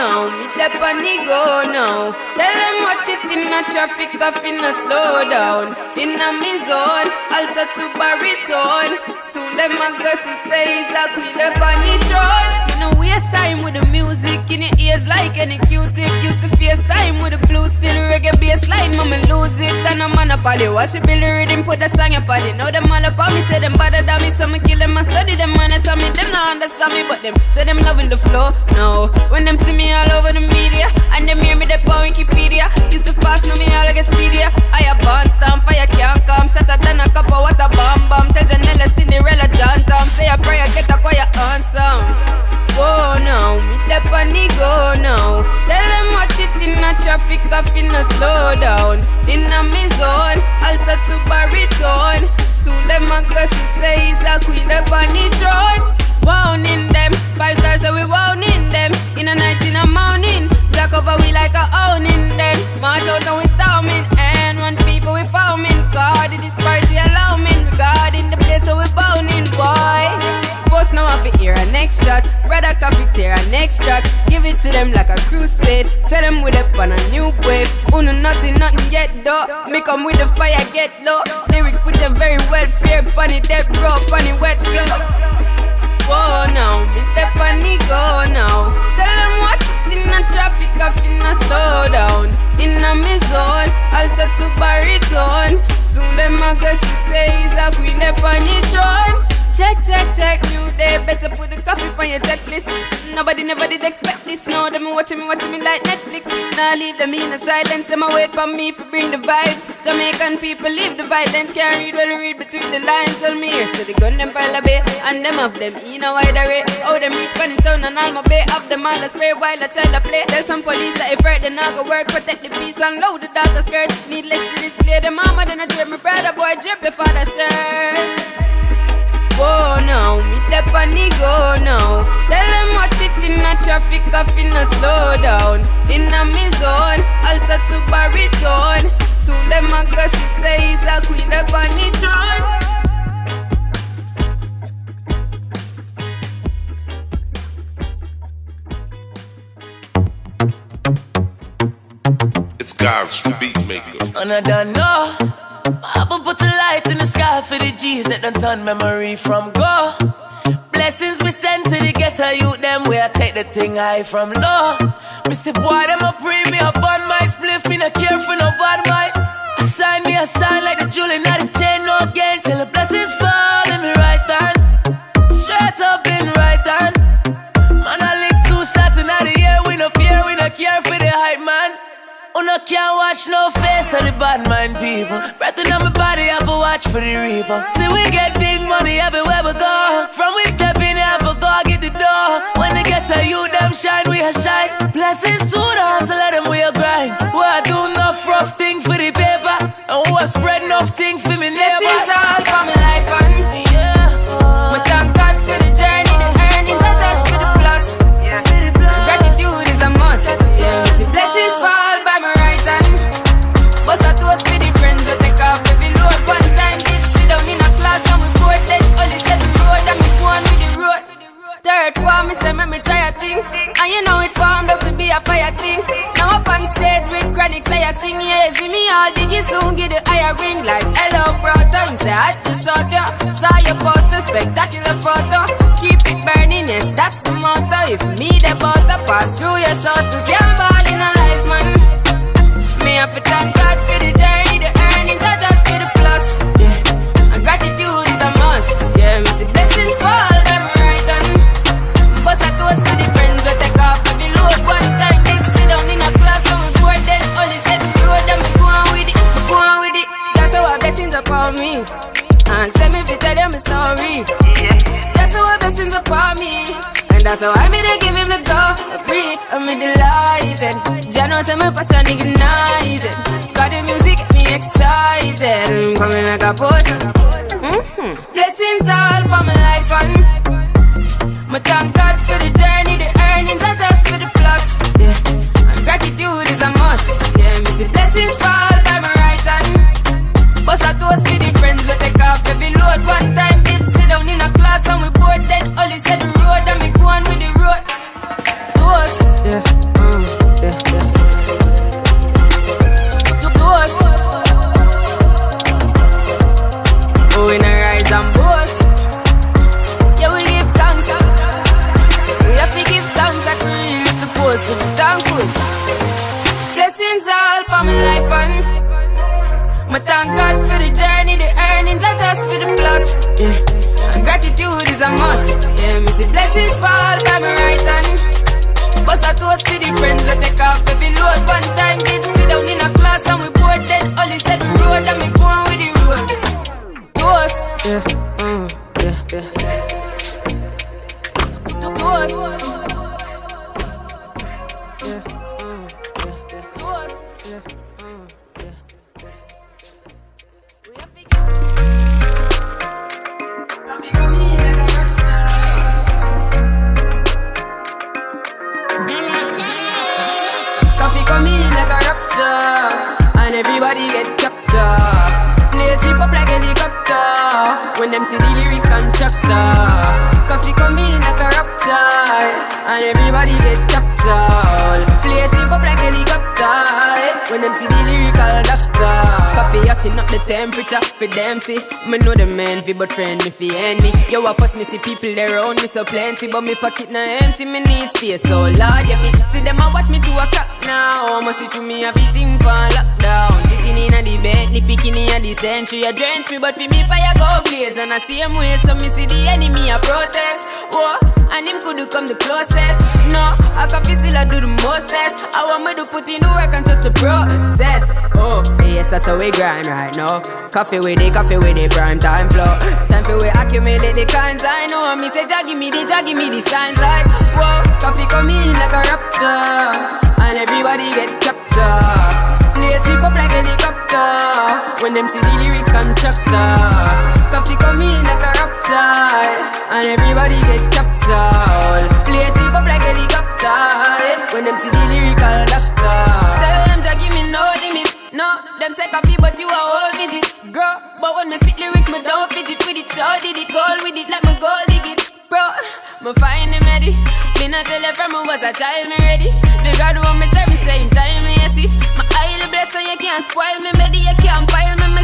now. Me dep on the go now. Tell them watch it in a traffic, off in a slow down. In a me zone, alter to baritone. Soon them a see say it's a queen dep on the throne. You know waste time with the music in your ears like any Q-tip. Used to face time with the blues, still reggae bass line, mama lose it. And I'm on a poly, wash it, Billy rhythm, put the song up on it. Now them all up on me, say them bother than me, so me kill them and study them. Man, tell me them not understand me, but them say them loving the flow. No, when them see me all over the media, and them hear me they on Wikipedia. Used to fast, now me all I get speedier. Shot. Brother coffee tear a next shot. Give it to them like a crusade. Tell them we up on a new wave. Uno nothing, nothing yet though. Me come with the fire, get low. Lyrics put you very wet, fear, funny, dead bro, funny, wet flow. Whoa now, me step on the go now. Tell them watch it in the traffic, off in a slow down. In a me zone, alter to baritone. Soon them go see say he's a queen up on the throne. Check, check, check, new day. Better put the coffee on your checklist. Nobody never did expect this. Now them watching me, watching me like Netflix. Now leave them in a silence. Them wait for me for bring the vibes. Jamaican people leave the violence. Can't read well, read between the lines. Tell me here, so the gun them pile a bay. And them of them in a wide array. Oh, them read Spanish sound and all my bay. Of them all a spray while a child a play. Tell some police that if right, then I go work. Protect the peace and load the daughter skirt. Needless to display the mama, then I drip my brother boy, drip your father shirt. Whoa now, me step on the go now. Tell them watch it in a traffic, off in a slow down. In a me zone, alter to baritone. Soon them a go say he's a queen up on the throne. It's God's the beat maker. And I don't know. G's that done turn memory from go. Blessings we send to the ghetto youth, them where I take the thing high from low. Me say, boy, them a pre me up on my spliff, me not care for no bad mind. I shine me, I shine like the jewel in can't watch no face of the bad mind people. Breathing on my body, I to watch for the reaper. See, we get big money everywhere we go. From we step in, have to go get the door. When they get to you, them shine, we a shine. Blessings to the hustle, let them we a grind. We a do enough rough thing for the paper. And we spread enough thing for me neighbors. Try a thing. And you know it formed out to be a fire thing. Now up on stage with chronic, say I sing, yeah. See me all diggy soon, get the higher ring like hello, brother. Me say, I just shot ya. Saw your poster, spectacular photo. Keep it burning, yes, that's the motto. If me the butter pass through your shot, to can't blessings upon me. And send me to tell them a story. Show our blessings upon me. And that's how I made to give him the glory. I'm delighted. Jah knows say my passion ignited. Got the music get me excited. I'm coming like a potion. Mm-hmm. Blessings all for my life and me thank God for the journey, the earnings are just for the plus. Yeah, and gratitude is a must. Yeah, me see blessings fall friends everybody get captured. Play sleep up like helicopter. Eh. When them see the lyrical doctor. Koffee hotting up the temperature for them see. Me know the man fi but friend me fi enemy. Yo, I first me see people around me so plenty, but me pocket na empty. Me need space so Lord, yeah me see them a watch me to a clock now. Must see through me everything pan lockdown. Sitting in a the Bentley, picking in the century. A drench me, but for me fire go blaze and I see him way so me see the enemy a protest. Whoa. And him could come the closest. No, I can feel still I do the mostest. I want me to put in the work and trust the process. Oh, yes, that's how we grind right now. Koffee with it, coffee with it, prime time flow. Time for we accumulate the kinds I know. Me say, Jah give me the, Jah give me the signs like, whoa. Koffee come in like a rapture. And everybody get captured. Play sleep up like helicopter. When them see the lyrics constructor. Koffee come in like a rapture. And everybody get captured. Play sleep up like helicopter. When them see the lyrical doctor. Tell them to give me no limit. No, them say coffee, but you are all midget. Girl, but when me spit lyrics, me don't fidget with it. Show did it, goal with it, let me go dig it. Bro, me find him ready. Me not tell you from me was a child, me ready. The God who me same time, me see. My highly blessed, so you can't spoil me, baby. You can't pile me, me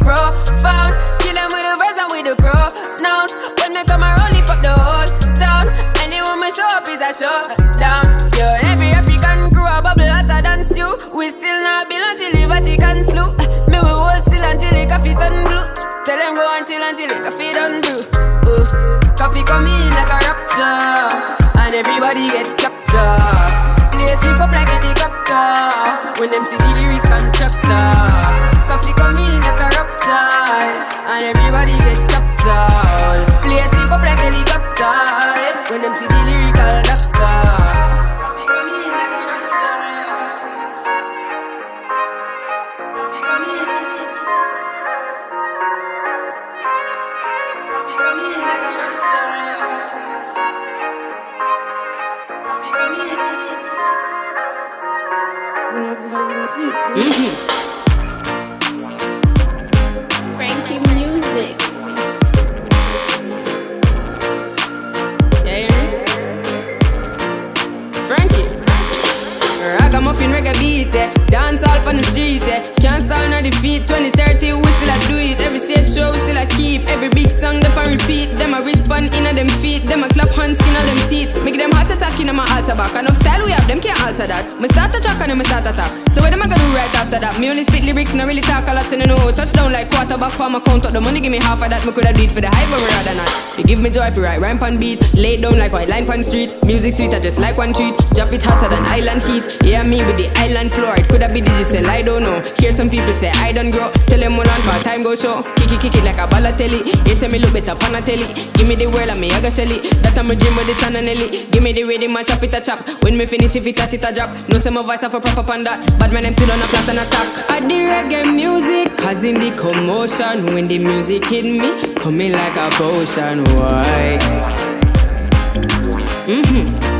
profound. Kill him with the verse and with the pronouns. When me come around, lift up the whole town. Anyone me show up is a showdown. Yo, every African crew a bubble hotter than stew. We still not build until the Vatican slew. Me we hold still until the coffee turn blue. Tell them go and chill until the coffee done brew. Ooh. Koffee come in like a rapture, and everybody get captured. Play sleep up like a helicopter when them see the lyrics constructor. Come in like a rapture, Ragamuffin reggae beat, eh. dance all on the street, eh. can't stall nor defeat. 2030, we still a do it. Every show, we still a keep. Every big song, them a repeat. Them a respond in them feet. Them a clap hands, on them teeth. Make them heart attack in my altar back. Enough style we have, them can't alter that. Me start attack and me start attack. So what am I gonna do right after that? Me only spit lyrics, not really talk a lot, and I know. Touchdown like quarterback for my count up. The money give me half of that. Me coulda it for the hype, but rather not. You give me joy for right rhyme pan beat. Lay down like white line pan street. Music sweet, I just like one treat. Drop it hotter than island heat. Yeah, me with the island floor. It coulda be digital, I don't know. Hear some people say I don't grow. Tell them hold on for time go show. Kick it like a Balotelli. You say me look better pan a telly. Give me the world and me I go shelly. That I'm a dream with the sun and Ellie. Give me the rhythm, I chop it a chop. When me finish, if it at it a drop. No say my voice a proper pan that. But my name still on a plot and attack. I the reggae music, causing the commotion. When the music hit me, coming like a potion. Why? Mm-hmm. Alright.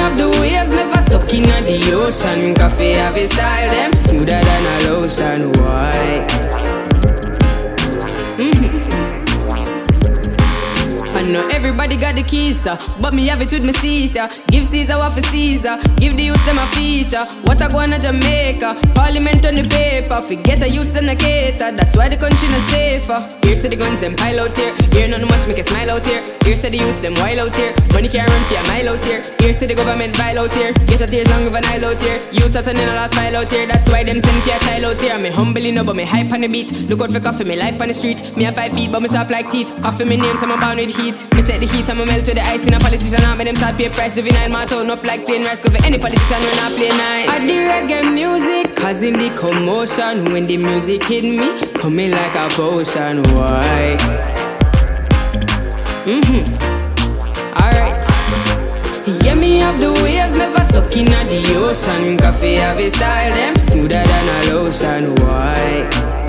Have the waves, never stuck in the ocean. Koffee have a style, them smoother than a lotion. Why? Mm-hmm. And know everybody got the keys, uh, but me have it with me seat. Uh. Give Caesar what for Caesar, give the youth them a feature. What I go on to Jamaica, Parliament on the paper. Forget the youths them the cater, that's why the country not safer. Here say the guns them pile out here, here not no much make a smile out here. Here say the youths them wild out here, money can't run for a mile out here. Here say the government vile out here, get a tears long of an aisle out here. Youths are turning a last file out here, that's why them send for a child out here. Me humbly no, but me hype on the beat. Look out for coffee, me life on the street. Me have five feet, but me sharp like teeth. Koffee me name, so I'm bound with heat. Me take the heat, I'ma melt with the ice in a politician. I make them start pay price. Juvenile my tone, enough like plain rice. Go for any politician when I play nice. I the reggae music, cause in the commotion, when the music hit me, coming like a potion. Why? Mm-hmm. Alright. Yeah, me have the waves, never stuck in the ocean. Koffee have a style, them smoother than a lotion. Why?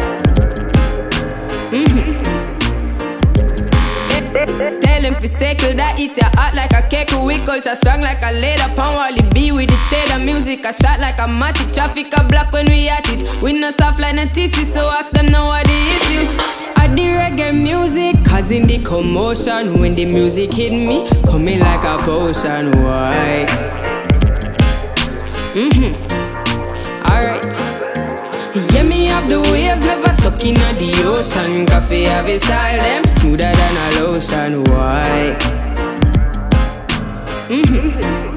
Tell him to circle that eat your heart like a cake. We culture strong like a leather pound Wally B with the cheddar music. A shot like a matic traffic a block when we at it. We not soft like a TC, so ask them now what the issue. I the reggae music, causing the commotion. When the music hit me, coming like a potion. Why? Mm-hmm. Alright. Yeah, me have the waves, never stuck in the ocean. Koffee have a style, them smoother than a lotion. Why? Mm-hmm.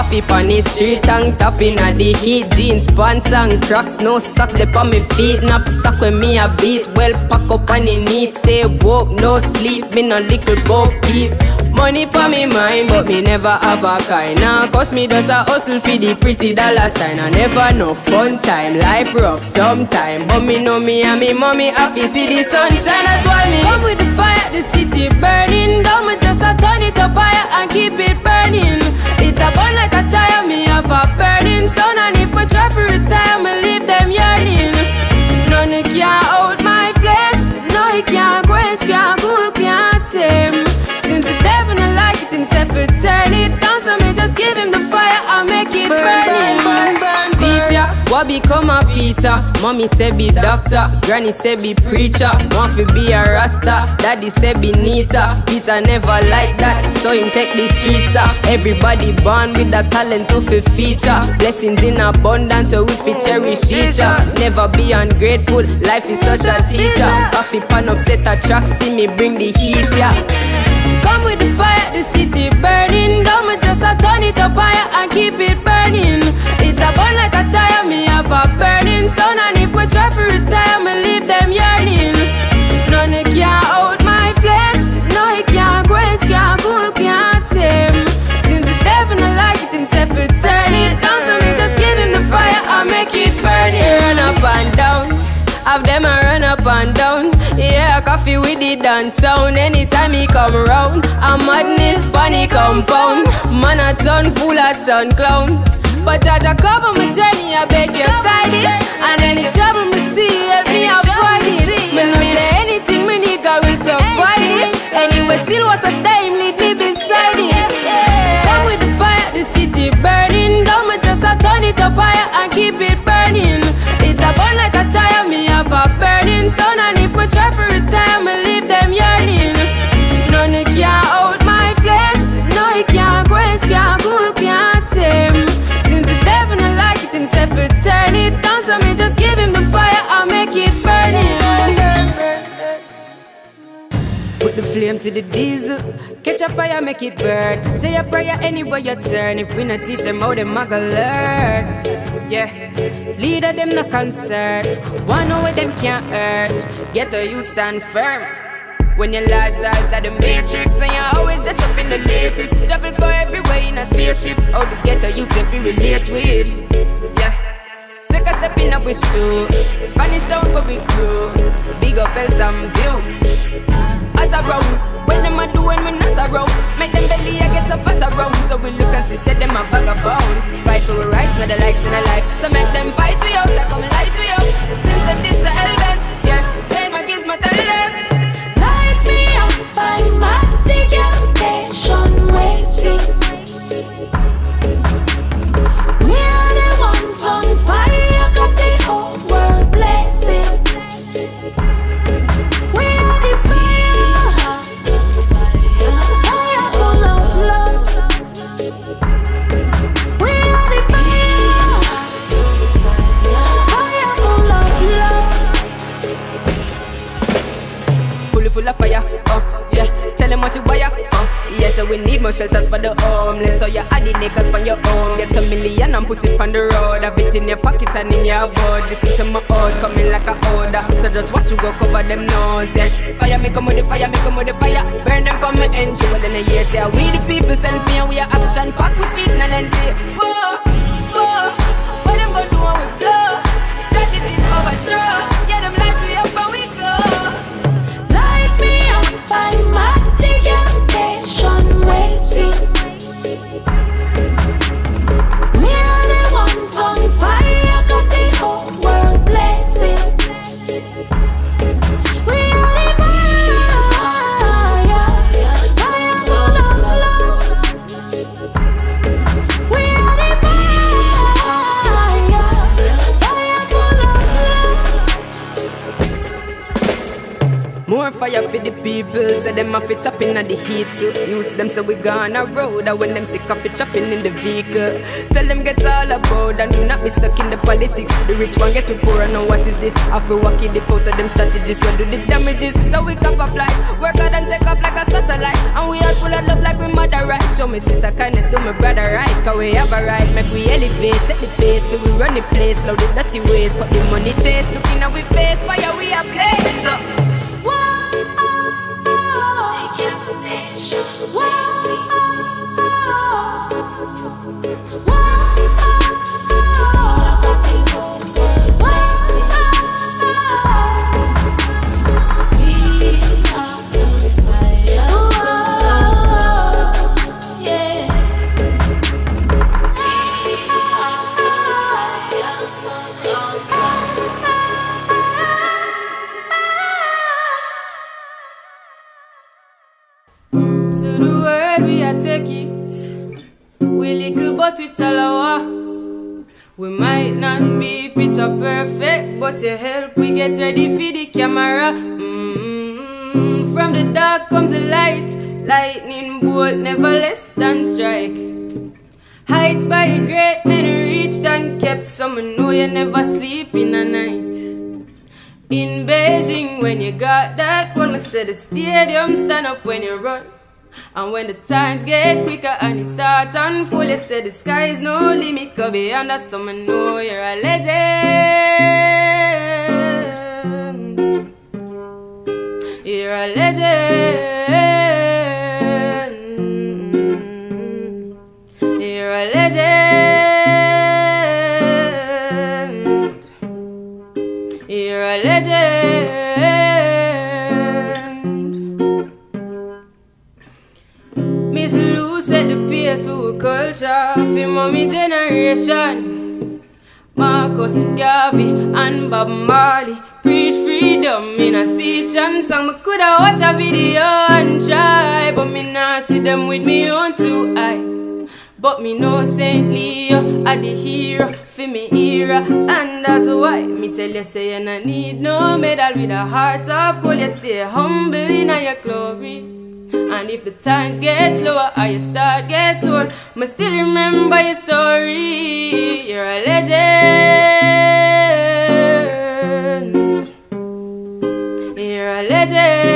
Koffee pon the street and tapping at the heat Jeans, pants and cracks, no socks They on me feet, nap sock when me a beat. Well pack up on the neat, stay woke, no sleep. Me no little boat keep Money pon me mind, but me never have a kind. Nah, cause me just a hustle for the pretty dollar sign. I never no fun time, life rough sometime. But me know me and me mommy happy see the sunshine. That's why me come with the fire, the city burning Down. Me just a turn it up higher and keep it burning A burn like a tire, me have a burning sun And if me try for retire, me become a Peter? Mommy say be doctor, granny say be preacher. Want fi be a rasta, daddy say be neater. Peter never like that, so him take the streets up. Everybody born with a talent to fi feature. Blessings in abundance, so we fi oh, cherish each other. Never be ungrateful, life is such a teacher. Koffee pan upset a track, see me bring the heat, yeah Come with the fire, the city burning. Don't me just a turn it up higher and keep it burning. It a burn like a tire, me have a burning sun. And if we try for retire, me leave them yearning. None can out my flame. No, it can't quench, can't cool, can't tame. Since the devil not like it himself, it turn it down. So me just give him the fire, I make it burning. Run up and down. Have them a run up and down. Koffee with the dance sound. Anytime he come round, a madness panic compound. Man a ton full a ton clown. But judge a cover my journey, I beg you guide it. And any trouble me see, help me avoid it. Me no say anything, me nigga will provide it. Anyway, still what a time, lead me beside it. Come with the fire, the city burning. Don't me just a turn it up higher and keep it burning. Flame to the diesel. Catch a fire, make it burn. Say a prayer anywhere you turn. If we not teach them how them a learn. Yeah. Leader them not concerned. One know them can't earn. Get the youth stand firm. When your lifestyle's like the matrix and you're always just up in the latest. Travel go everywhere in a spaceship. How to get the youth if you relate with. Yeah. Take a step in a we show. Spanish town where we grow. Big up Eltham view. At around. When them a do when not around Make them belly I get so fat around So we look and see say them a vagabond Fight for our rights, not the likes in a life. So make them fight we out, I come light we up. Since them did the element, yeah. Shane my gizmo tell them. Light me up, at the gas station waiting. We are the ones on fire, shelters for the homeless. So you add the niggas on your own. Get a million and put it on the road. Have it in your pocket and in your board. Listen to my old coming like a order. So just watch you go cover them nose, yeah. Fire me come with the fire, me come with the fire. Burn them for my engine, well in a year Say we the people send fear, we are action. Pack with speech, not empty people, say them have it tapping at the heat too. Youths them say we gone a road, and when them sick of it chopping in the vehicle. Tell them get all about and do not be stuck in the politics. The rich one get to poor and know what is this. After walking the out of them strategies, when do the damages? So we cap a flight, work hard and take off like a satellite. And we are full of love like we mother right. Show me sister kindness, do my brother right. Cause we have a right, make we elevate, set the pace, we run the place, loud the dirty ways, cut the money chase. Looking at we face, fire we are blaze up. To help we get ready for the camera. mm From the dark comes the light, lightning bolt never less than strike. Heights by a great men reached and kept. Someone know you never sleep in a night. In Beijing, when you got that one, I said the stadium stand up when you run. And when the times get quicker and it start unfold, you said the sky is no limit, go beyond that, someone know you're a legend. You're a legend. You're a legend. You're a legend. Miss Lou set the pace for culture for mommy generation. Marcus Garvey and Bob Marley freedom in a speech and song. Me coulda watch a video and try, but me nah see them with me own two eye. But me know Saint Leo are the hero for me era And that's why me tell you say you no need no medal With a heart of gold you stay humble in your glory And if the times get slower or you start get old Me still remember your story You're a legend You're